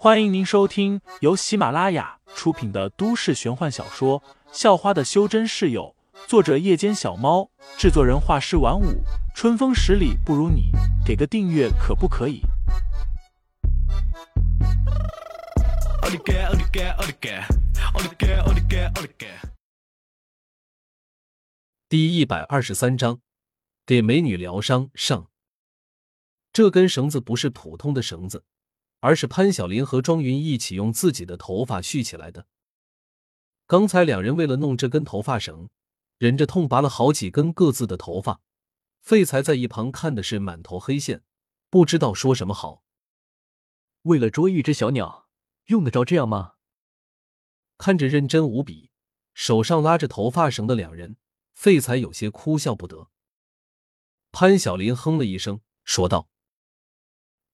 欢迎您收听由喜马拉雅出品的都市玄幻小说《校花的修真室友》，作者：夜间小猫，制作人：画师晚舞，春风十里不如你，给个订阅可不可以？第一百二十三章，给美女疗伤上。这根绳子不是普通的绳子。而是潘晓林和庄云一起用自己的头发续起来的。刚才两人为了弄这根头发绳，忍着痛拔了好几根各自的头发。废材在一旁看的是满头黑线，不知道说什么好。为了捉一只小鸟，用得着这样吗？看着认真无比，手上拉着头发绳的两人，废材有些哭笑不得。潘晓林哼了一声，说道：“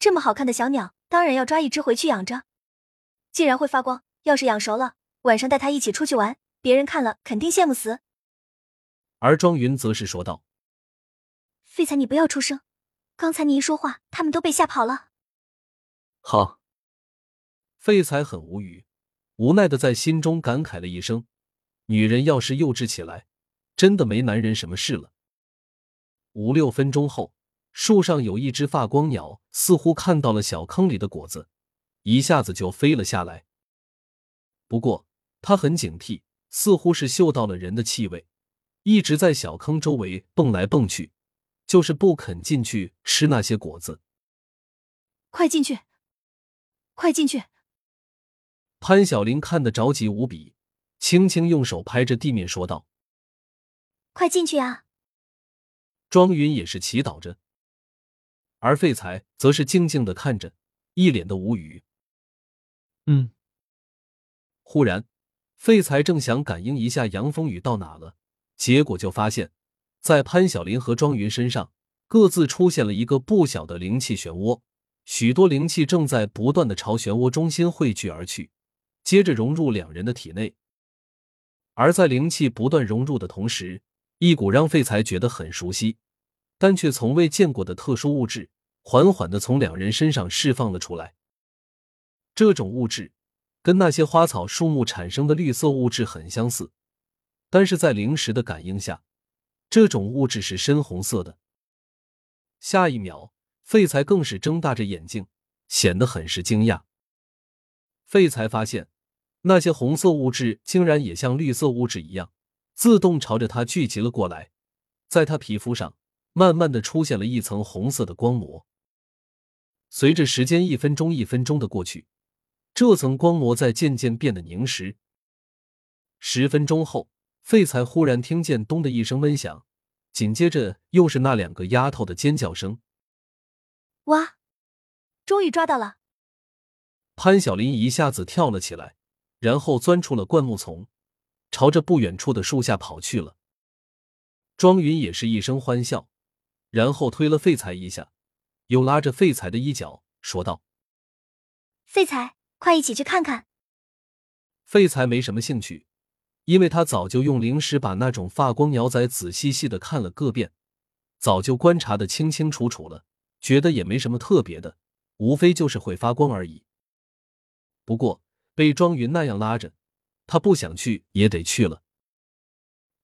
这么好看的小鸟。”当然要抓一只回去养着。既然会发光，要是养熟了，晚上带它一起出去玩，别人看了肯定羡慕死。而庄云则是说道：“废材，你不要出声，刚才你一说话，他们都被吓跑了。”好。废材很无语，无奈的在心中感慨了一声：“女人要是幼稚起来，真的没男人什么事了。”五六分钟后。树上有一只发光鸟，似乎看到了小坑里的果子，一下子就飞了下来。不过它很警惕，似乎是嗅到了人的气味，一直在小坑周围蹦来蹦去，就是不肯进去吃那些果子。快进去！快进去！潘晓林看得着急无比，轻轻用手拍着地面说道：“快进去啊！”庄云也是祈祷着。而废材则是静静的看着，一脸的无语。嗯。忽然，废材正想感应一下杨风雨到哪了，结果就发现，在潘晓林和庄云身上各自出现了一个不小的灵气漩涡，许多灵气正在不断的朝漩涡中心汇聚而去，接着融入两人的体内。而在灵气不断融入的同时，一股让废材觉得很熟悉。但却从未见过的特殊物质，缓缓的从两人身上释放了出来。这种物质跟那些花草树木产生的绿色物质很相似，但是在灵石的感应下，这种物质是深红色的。下一秒，废材更是睁大着眼睛，显得很是惊讶。废材发现，那些红色物质竟然也像绿色物质一样，自动朝着他聚集了过来，在他皮肤上。慢慢的出现了一层红色的光膜，随着时间一分钟一分钟的过去，这层光膜在渐渐变得凝实。十分钟后，废材忽然听见“咚”的一声闷响，紧接着又是那两个丫头的尖叫声。哇！终于抓到了！潘晓林一下子跳了起来，然后钻出了灌木丛，朝着不远处的树下跑去了。庄云也是一声欢笑。然后推了废材一下，又拉着废材的衣角，说道：“废材，快一起去看看。”废材没什么兴趣，因为他早就用灵石把那种发光鸟仔仔细细的看了个遍，早就观察的清清楚楚了，觉得也没什么特别的，无非就是会发光而已。不过被庄云那样拉着，他不想去也得去了。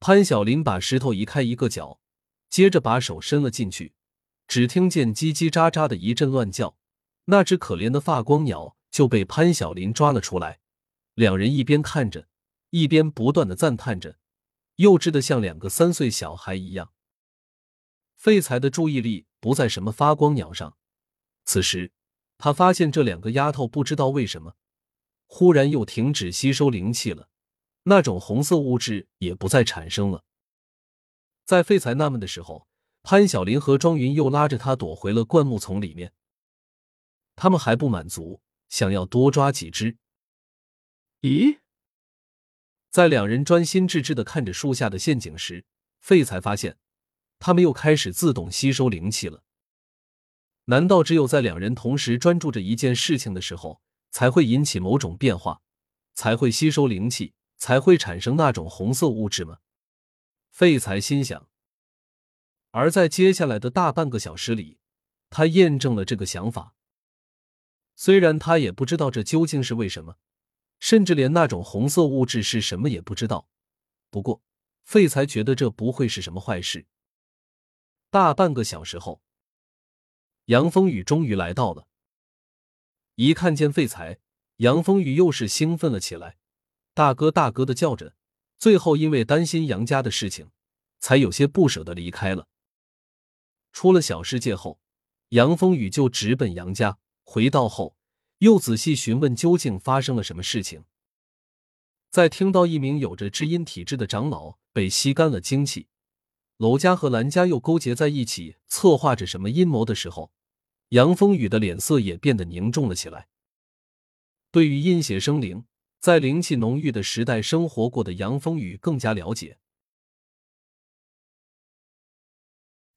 潘晓林把石头移开一个角。接着把手伸了进去，只听见叽叽喳喳的一阵乱叫，那只可怜的发光鸟就被潘晓林抓了出来。两人一边看着，一边不断的赞叹着，幼稚的像两个三岁小孩一样。废材的注意力不在什么发光鸟上，此时他发现这两个丫头不知道为什么，忽然又停止吸收灵气了，那种红色物质也不再产生了。在废材纳闷的时候，潘晓林和庄云又拉着他躲回了灌木丛里面。他们还不满足，想要多抓几只。咦，在两人专心致志的看着树下的陷阱时，废才发现，他们又开始自动吸收灵气了。难道只有在两人同时专注着一件事情的时候，才会引起某种变化，才会吸收灵气，才会产生那种红色物质吗？废材心想，而在接下来的大半个小时里，他验证了这个想法。虽然他也不知道这究竟是为什么，甚至连那种红色物质是什么也不知道。不过，废材觉得这不会是什么坏事。大半个小时后，杨风雨终于来到了。一看见废材，杨风雨又是兴奋了起来，大哥大哥的叫着。最后因为担心杨家的事情，才有些不舍得离开了。出了小世界后，杨风雨就直奔杨家。回到后，又仔细询问究竟发生了什么事情。在听到一名有着知阴体质的长老被吸干了精气，娄家和兰家又勾结在一起策划着什么阴谋的时候，杨风雨的脸色也变得凝重了起来。对于阴邪生灵，在灵气浓郁的时代生活过的杨风雨更加了解。